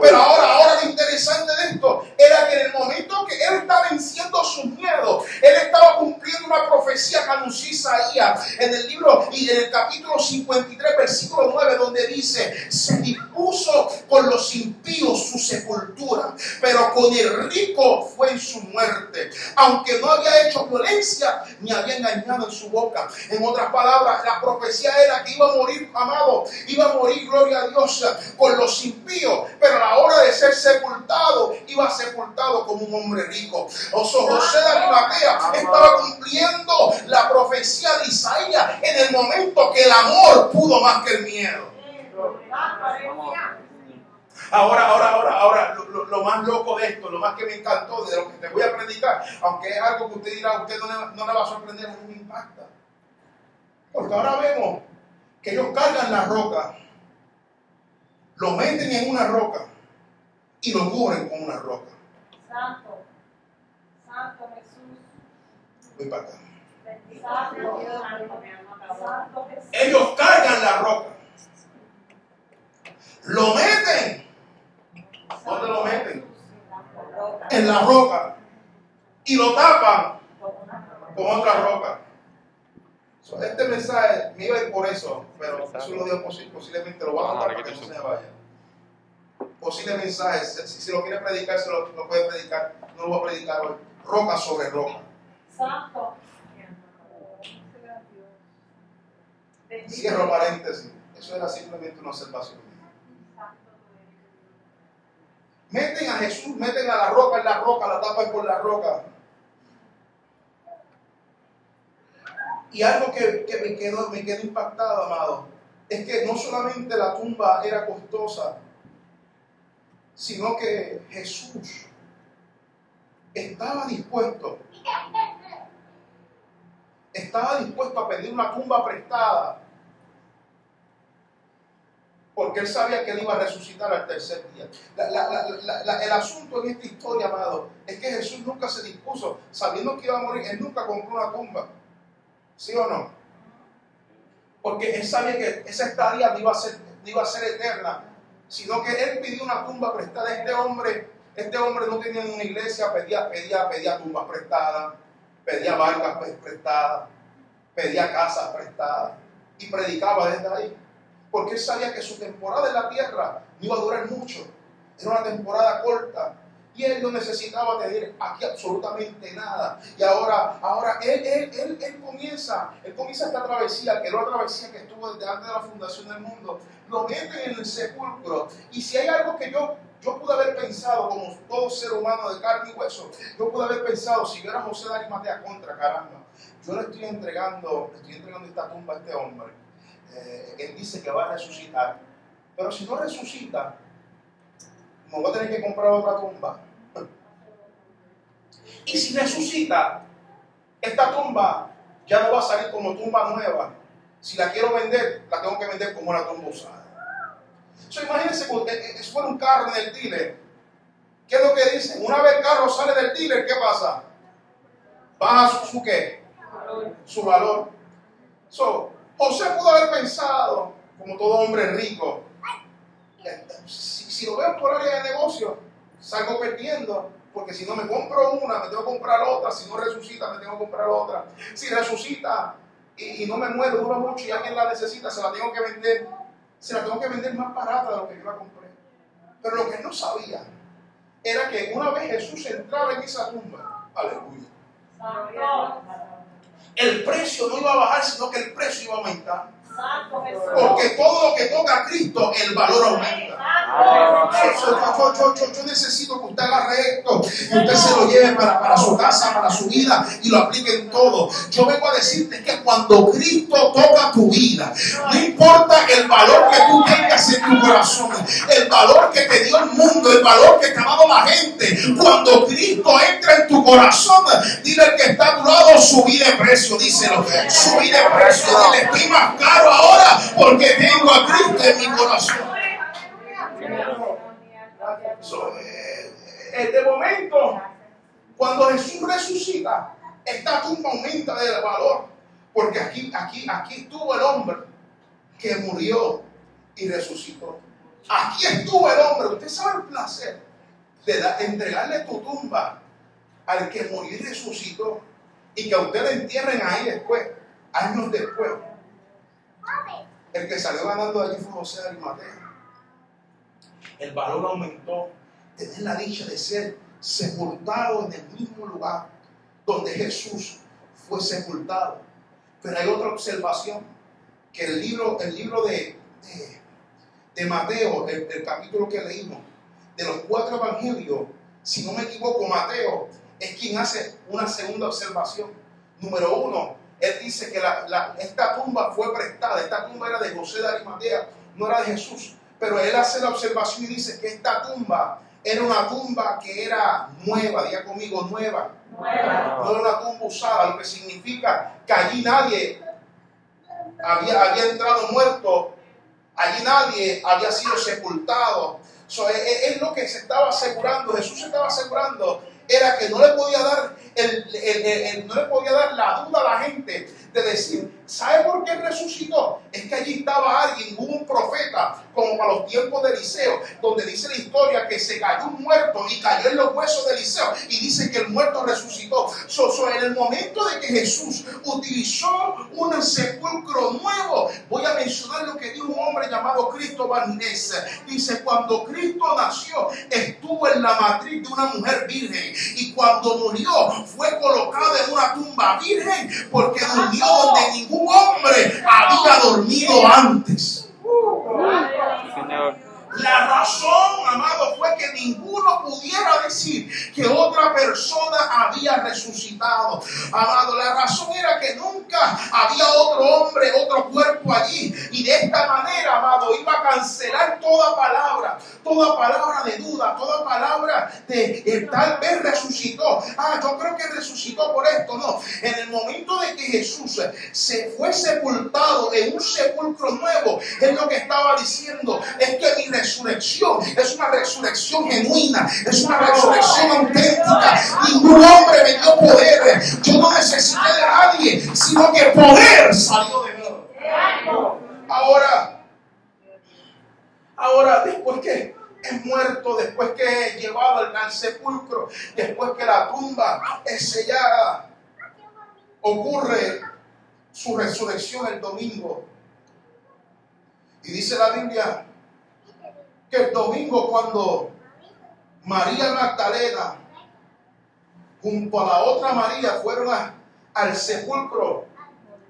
Pero ahora, ahora lo interesante de esto era que en el momento que él estaba venciendo sus miedos, él estaba cumpliendo una profecía que anunció Isaías en el libro y en el capítulo 53, versículo 9, donde dice, se dispuso con los impíos su sepultura, pero con el rico fue su muerte, aunque no había hecho violencia ni había engañado en su boca. En otras palabras, la profecía era que iba a morir, amado, iba a morir, gloria a Dios, con los impíos pero a la hora de ser sepultado, iba sepultado como un hombre rico. Oso José de Arimatea estaba cumpliendo la profecía de Isaías en el momento que el amor pudo más que el miedo. Ahora, ahora, ahora, ahora, lo, más loco de esto, lo más que me encantó de lo que te voy a predicar, aunque es algo que usted dirá, usted no le, no le va a sorprender, a mí me impacta. Porque ahora vemos que ellos cargan la roca lo meten en una roca y lo cubren con una roca. Santo, Santo Jesús. Voy para acá. Ellos cargan la roca. Lo meten. ¿Dónde lo meten? En la roca. Y lo tapan con otra roca este mensaje me iba a ir por eso, pero eso lo digo posiblemente lo va a para que no se vaya. Posible mensaje, si, lo quiere predicar, se lo, puede predicar. No lo voy a predicar hoy. Roca sobre roca. Santo. Cierro paréntesis. Eso era simplemente una observación. Meten a Jesús, meten a la roca en la roca, la tapan con la roca. Y algo que, me, quedó, me impactado, amado, es que no solamente la tumba era costosa, sino que Jesús estaba dispuesto, estaba dispuesto a pedir una tumba prestada, porque él sabía que él iba a resucitar al tercer día. el asunto en esta historia, amado, es que Jesús nunca se dispuso, sabiendo que iba a morir, él nunca compró una tumba. ¿Sí o no? Porque él sabía que esa estadía no iba a ser, iba a ser eterna, sino que él pidió una tumba prestada. Este hombre, este hombre no tenía una iglesia, pedía, pedía, pedía tumbas prestadas, pedía barcas prestadas, pedía casas prestadas y predicaba desde ahí. Porque él sabía que su temporada en la tierra no iba a durar mucho. Era una temporada corta y él no necesitaba tener aquí absolutamente nada. Y ahora, ahora él, él, él, comienza, él comienza esta travesía, que era la travesía que estuvo desde antes de la fundación del mundo. Lo mete en el sepulcro. Y si hay algo que yo, yo pude haber pensado, como todo ser humano de carne y hueso, yo pude haber pensado, si yo era José de Arimatea contra, caramba, yo le estoy entregando, le estoy entregando esta tumba a este hombre. Eh, él dice que va a resucitar. Pero si no resucita, me voy a tener que comprar otra tumba. Y si resucita, esta tumba ya no va a salir como tumba nueva. Si la quiero vender, la tengo que vender como una tumba usada. So, imagínense que eh, eh, fuera un carro en el dealer. ¿Qué es lo que dicen? Una vez el carro sale del dealer, ¿qué pasa? Baja su, su qué? Su valor. So, José pudo haber pensado, como todo hombre rico, si, lo veo por área de negocio, salgo perdiendo. Porque si no me compro una, me tengo que comprar otra. Si no resucita, me tengo que comprar otra. Si resucita y, no me mueve, dura mucho y alguien la necesita, se la tengo que vender. Se la tengo que vender más barata de lo que yo la compré. Pero lo que no sabía era que una vez Jesús entraba en esa tumba, aleluya. El precio no iba a bajar, sino que el precio iba a aumentar. Porque todo lo que toca a Cristo, el valor aumenta. Yo, necesito que usted agarre esto, que usted se lo lleve para, para su casa, para su vida y lo aplique en todo. Yo vengo a decirte que cuando Cristo toca tu vida, no importa el valor que tú tengas en tu corazón, el valor que te dio el mundo, el valor que te ha dado la gente, cuando Cristo entra en tu corazón, dile al que está a tu lado, subí de precio, díselo, subí de precio, dile, estoy más caro ahora porque tengo a Cristo en mi corazón. So, eh, eh, momento, cuando Jesús resucita, esta tumba aumenta de valor. Porque aquí, aquí, aquí estuvo el hombre que murió y resucitó. Aquí estuvo el hombre. Usted sabe el placer de da- entregarle tu tumba al que murió y resucitó. Y que a usted le entierren ahí después, años después. El que salió ganando de allí fue José Arimatea. El valor aumentó. Tener la dicha de ser sepultado en el mismo lugar donde Jesús fue sepultado. Pero hay otra observación, que el libro, el libro de, de, Mateo, el, el capítulo que leímos, de los cuatro evangelios, si no me equivoco, Mateo es quien hace una segunda observación. Número uno, él dice que la- la- esta tumba fue prestada, esta tumba era de José de Arimatea, no era de Jesús, pero él hace la observación y dice que esta tumba era una tumba que era nueva, diga conmigo, nueva, Nueva. no era una tumba usada, lo que significa que allí nadie había, había entrado muerto, allí nadie había sido sepultado. So, es, es- es lo que se estaba asegurando, Jesús se estaba asegurando, era que no le podía dar, el, el- el- el- no le podía dar la duda a la gente de decir, ¿sabe por qué resucitó? Es que allí estaba alguien, hubo un profeta, como para los tiempos de Eliseo, donde dice la historia que se cayó un muerto y cayó en los huesos de Eliseo y dice que el muerto resucitó. So, en el momento de que Jesús utilizó un sepulcro nuevo, voy a mencionar lo que dijo un hombre llamado Cristo Ness. Dice, cuando Cristo nació, estuvo en la matriz de una mujer virgen y cuando murió fue colocado en una tumba virgen porque durmió donde ningún hombre había dormido antes. Señor. La razón, amado, fue que ninguno pudiera decir que otra persona había resucitado. Amado, la razón era que nunca había otro hombre, otro cuerpo allí. Y de esta manera, amado, iba a cancelar toda palabra, toda palabra de duda, toda palabra de eh, tal vez resucitó. Ah, yo creo que resucitó por esto. No, en el momento de que Jesús se fue sepultado en un sepulcro nuevo, es lo que estaba diciendo. Es que mi es una resurrección genuina, es una resurrección auténtica. Ningún hombre me dio poder. Yo no necesité de nadie, sino que poder salió de mí. Ahora, ahora, después que es muerto, después que es llevado al sepulcro, después que la tumba es sellada, ocurre su resurrección el domingo. Y dice la Biblia que el domingo cuando María Magdalena junto a la otra María fueron a- al sepulcro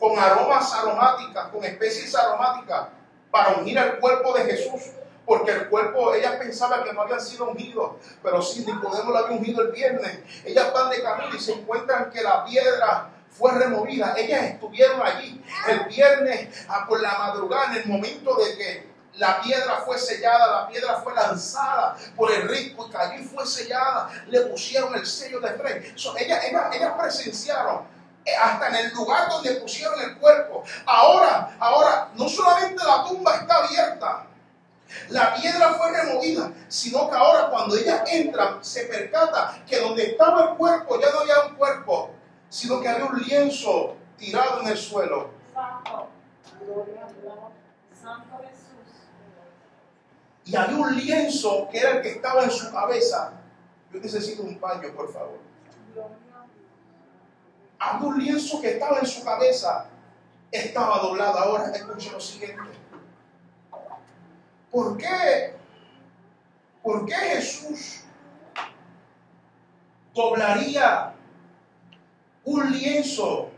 con aromas aromáticas, con especies aromáticas para ungir el cuerpo de Jesús. Porque el cuerpo, ellas pensaban que no habían sido ungidos, pero sí, Nicodemo lo había ungido el viernes. Ellas van de camino y se encuentran que la piedra fue removida. Ellas estuvieron allí el viernes por la madrugada, en el momento de que la piedra fue sellada, la piedra fue lanzada por el rico y que allí fue sellada, le pusieron el sello de rey. So, ellas, ellas, ellas presenciaron eh, hasta en el lugar donde pusieron el cuerpo. Ahora, ahora, no solamente la tumba está abierta, la piedra fue removida, sino que ahora cuando ellas entran se percata que donde estaba el cuerpo ya no había un cuerpo, sino que había un lienzo tirado en el suelo. Santo. Santo Jesús. Y había un lienzo que era el que estaba en su cabeza. Yo necesito un paño, por favor. Había un lienzo que estaba en su cabeza. Estaba doblado. Ahora escuche lo siguiente. ¿Por qué? ¿Por qué Jesús doblaría un lienzo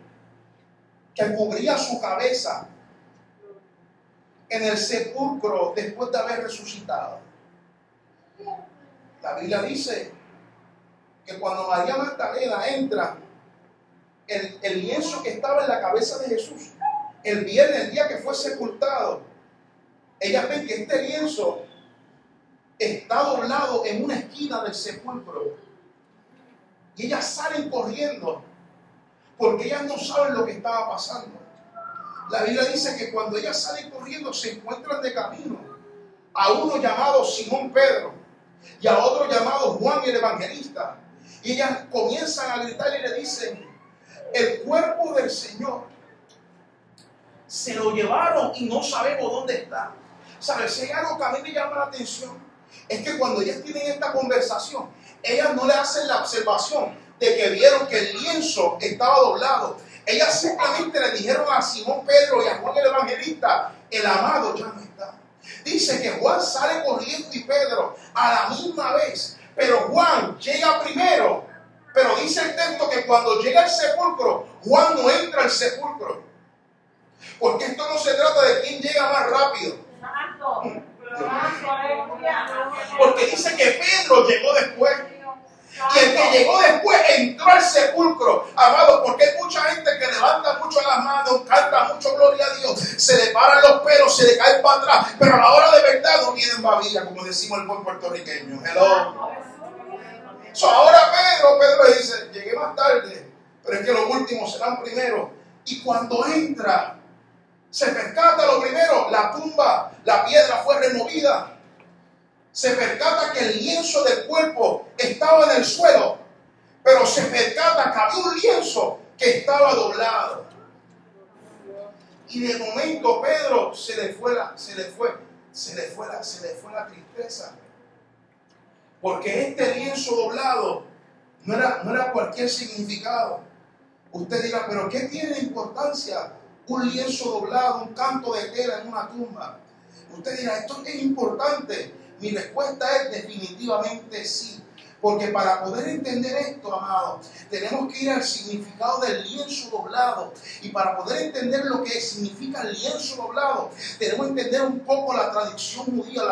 que cubría su cabeza en el sepulcro después de haber resucitado. La Biblia dice que cuando María Magdalena entra, el, el lienzo que estaba en la cabeza de Jesús, el viernes, el día que fue sepultado, ellas ven que este lienzo está doblado en una esquina del sepulcro. Y ellas salen corriendo porque ellas no saben lo que estaba pasando. La Biblia dice que cuando ellas salen corriendo se encuentran de camino a uno llamado Simón Pedro y a otro llamado Juan el Evangelista. Y ellas comienzan a gritar y le dicen, el cuerpo del Señor se lo llevaron y no sabemos dónde está. ¿Sabes? Si hay algo que a mí me llama la atención, es que cuando ellas tienen esta conversación, ellas no le hacen la observación de que vieron que el lienzo estaba doblado. Ellas simplemente le dijeron a Simón Pedro y a Juan el Evangelista, el amado ya no está. Dice que Juan sale corriendo y Pedro a la misma vez, pero Juan llega primero. Pero dice el texto que cuando llega al sepulcro, Juan no entra al sepulcro. Porque esto no se trata de quién llega más rápido. Porque dice que Pedro llegó después. Y el que llegó después entró al sepulcro, amado, porque hay mucha gente que levanta mucho las manos, canta mucho gloria a Dios, se le paran los pelos, se le caen para atrás, pero a la hora de verdad no vienen babilla, como decimos el buen puertorriqueño. Hello. So, ahora Pedro, Pedro dice, llegué más tarde, pero es que los últimos serán primero. Y cuando entra, se percata lo primero, la tumba, la piedra fue removida. Se percata que el lienzo del cuerpo estaba en el suelo, pero se percata que había un lienzo que estaba doblado. Y de momento Pedro se le fue la, se le fue, se le fue la, se le fue la tristeza. Porque este lienzo doblado no era, no era cualquier significado. Usted dirá, pero ¿qué tiene importancia un lienzo doblado, un canto de tela en una tumba? Usted dirá, ¿esto es importante? Mi respuesta es definitivamente sí. Porque para poder entender esto, amado, tenemos que ir al significado del lienzo doblado. Y para poder entender lo que significa el lienzo doblado, tenemos que entender un poco la tradición judía.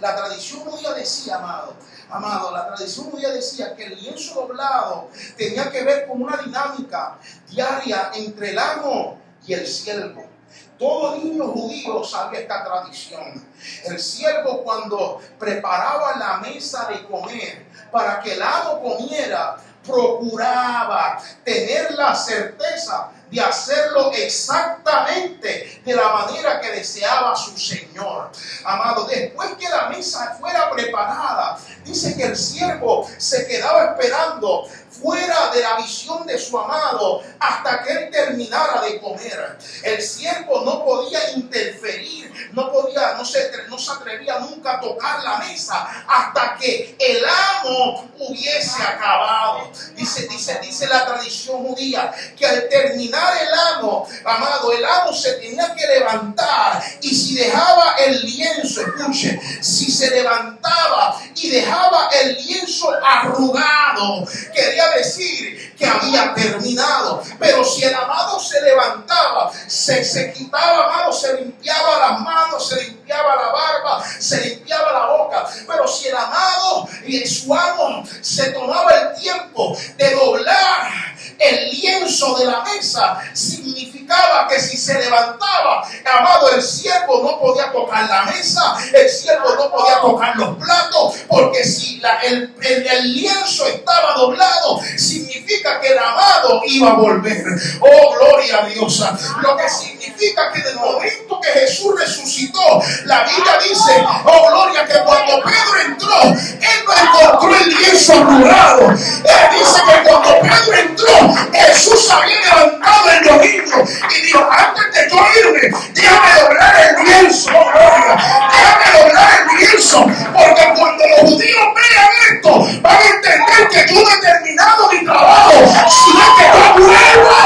La, tradición judía decía, amado, amado, la tradición judía decía que el lienzo doblado tenía que ver con una dinámica diaria entre el amo y el siervo. Todo niño judío sabía esta tradición. El siervo cuando preparaba la mesa de comer para que el amo comiera, procuraba tener la certeza de hacerlo exactamente de la manera que deseaba su Señor. Amado, después que la mesa fuera preparada, dice que el siervo se quedaba esperando fuera de la visión de su amado hasta que él terminara de comer. El siervo no podía interferir, no podía, no se, no se atrevía nunca a tocar la mesa hasta que el amo hubiese acabado. Dice, dice, dice la tradición judía que al terminar el amo, amado, el amo se tenía que levantar y si dejaba el lienzo, escuche, si se levantaba y dejaba el lienzo arrugado, quería decir que había terminado. Pero si el amado se levantaba, se, se quitaba, amado, se limpiaba las manos, se limpiaba la barba, se limpiaba la boca. Pero si el amado y su amo se tomaba el tiempo de doblar el lienzo de la mesa, significaba que si se levantaba, amado, el siervo no podía tocar la mesa, el siervo no podía tocar los platos, porque si la- el, el- el lienzo estaba doblado, significa que el amado iba a volver. Oh, gloria a Dios. Lo que significa que en el momento que Jesús resucitó, la Biblia dice, oh, gloria, que cuando Pedro entró, él no encontró el lienzo arrugado. Él dice que cuando Pedro entró, Jesús había levantado el domingo y dijo, antes de yo irme, déjame doblar el lienzo, oh, gloria, déjame doblar el lienzo, porque cuando los judíos vean esto, van a entender que yo he terminado mi trabajo, sino que yo vuelvo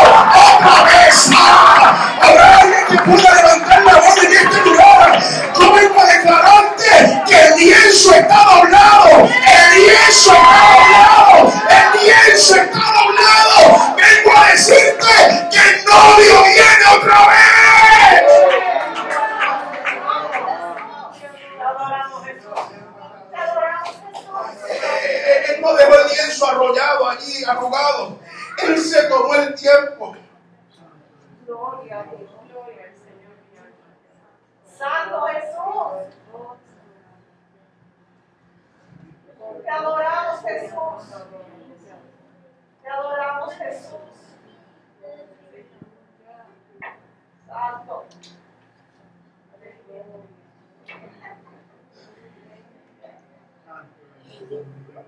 otra vez. Habrá alguien que pueda levantar la voz en este lugar. Yo vengo a declararte que el lienzo está doblado, el lienzo Gloria. Gloria al Señor. Santo Jesús. Te adoramos Jesús. Te adoramos Jesús. Santo.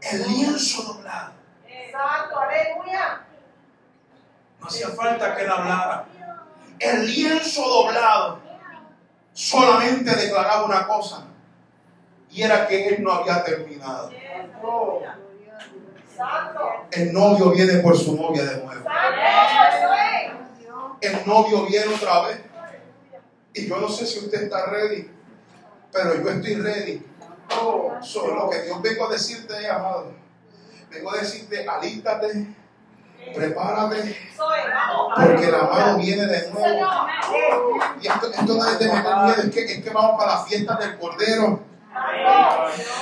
El lienzo doblado. Santo, aleluya. No hacía falta que él hablara. El lienzo doblado solamente declaraba una cosa. Y era que él no había terminado. El novio viene por su novia de nuevo. El novio viene otra vez. Y yo no sé si usted está ready, pero yo estoy ready. Oh, so, lo que Dios vengo a decirte, amado. Vengo a decirte, alístate, prepárate, porque el amado viene de nuevo. Y esto, esto no es de meter miedo, es que, es que vamos para la fiesta del Cordero.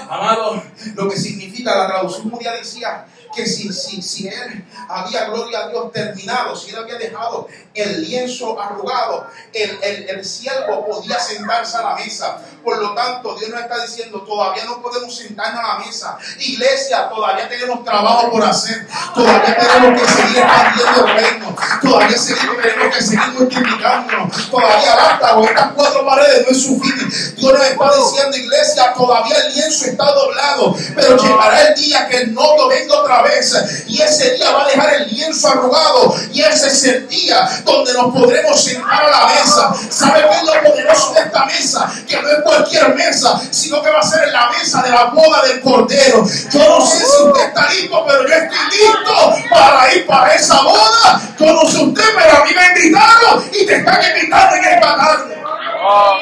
Amado, lo que significa la traducción mundial decía que si, si, si él había, gloria a Dios, terminado, si él había dejado el lienzo arrugado, el, el, el siervo podía sentarse a la mesa. Por lo tanto, Dios nos está diciendo, todavía no podemos sentarnos a la mesa. Iglesia, todavía tenemos trabajo por hacer. Todavía tenemos que seguir expandiendo el reino. Todavía tenemos que seguir multiplicándonos. Todavía basta, con estas cuatro paredes no es suficiente. Dios nos está diciendo, iglesia, todavía el lienzo está doblado. Pero llegará el día que el novio venga otra vez. Y ese día va a dejar el lienzo arrugado. Y ese es el día donde nos podremos sentar a la mesa. ¿Sabe qué es lo poderoso de esta mesa? Que no es cualquier mesa, sino que va a ser en la mesa de la boda del Cordero. Yo no sé si usted está listo, pero yo estoy listo para ir para esa boda. Yo no sé usted, pero a mí me invitaron y te están invitando en esta tarde. Oh,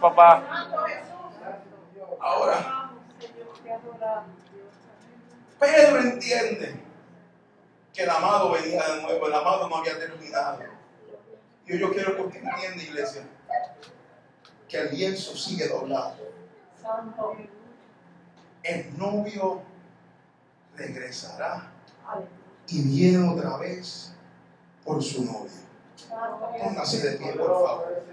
papá. Ahora, Pedro entiende que el amado venía de nuevo, el amado no había terminado. Y yo quiero que usted entienda, iglesia, que el lienzo sigue doblado. El novio regresará y viene otra vez por su novia. Santo. Póngase de pie, por favor.